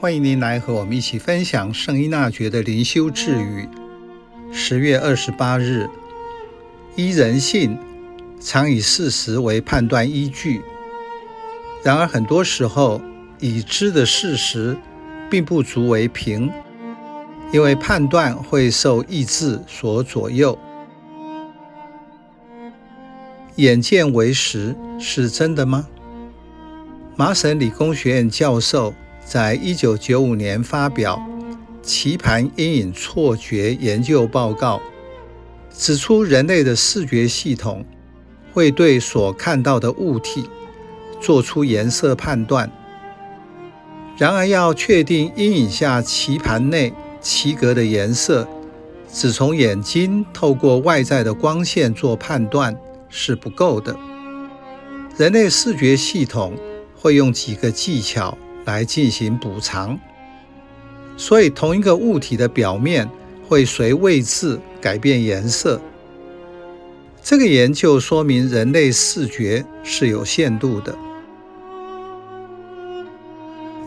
欢迎您来和我们一起分享圣依纳爵的灵修智语。十月二十八日，依人性，常以事实为判断依据。然而，很多时候已知的事实并不足为凭，因为判断会受意志所左右。眼见为实是真的吗？麻省理工学院教授。在一九九五年发表《棋盘阴影错觉研究报告》，指出人类的视觉系统会对所看到的物体做出颜色判断。然而，要确定阴影下棋盘内棋格的颜色，只从眼睛透过外在的光线做判断是不够的。人类视觉系统会用几个技巧。来进行补偿，所以同一个物体的表面会随位置改变颜色。这个研究说明人类视觉是有限度的。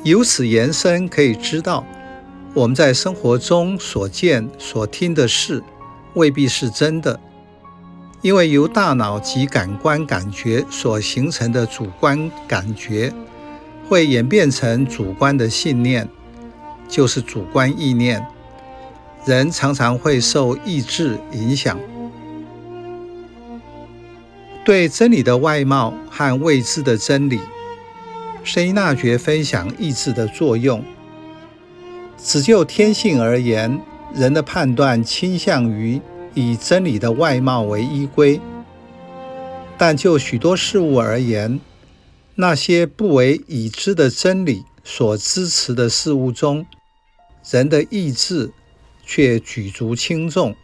由此延伸，可以知道我们在生活中所见所听的事未必是真的，因为由大脑及感官感觉所形成的主观感觉。会演变成主观的信念，就是主观意念。人常常会受意志影响，对真理的外貌和未知的真理，声音纳觉分享意志的作用。只就天性而言，人的判断倾向于以真理的外貌为依归，但就许多事物而言，那些不为已知的真理所支持的事物中，人的意志却举足轻重。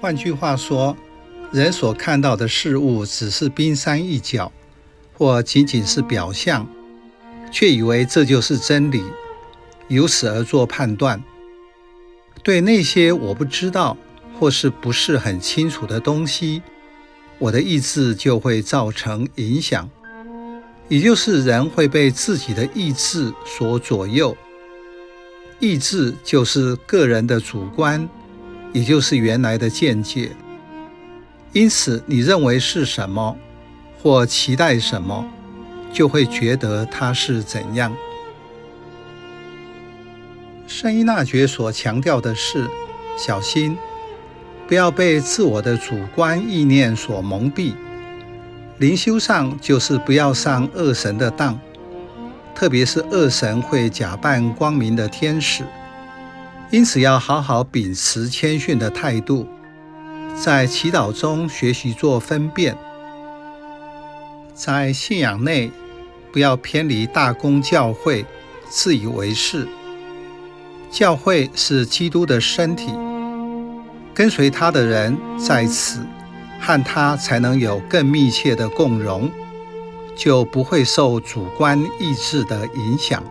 换句话说，人所看到的事物只是冰山一角，或仅仅是表象，却以为这就是真理，由此而做判断。对那些我不知道或是不是很清楚的东西，我的意志就会造成影响，也就是人会被自己的意志所左右。意志就是个人的主观，也就是原来的见解。因此，你认为是什么，或期待什么，就会觉得它是怎样。圣依纳爵所强调的是，小心。不要被自我的主观意念所蒙蔽。灵修上就是不要上恶神的当，特别是恶神会假扮光明的天使，因此要好好秉持谦逊的态度，在祈祷中学习做分辨，在信仰内不要偏离大公教会，自以为是。教会是基督的身体。跟随他的人在此，和他才能有更密切的共融，就不会受主观意志的影响。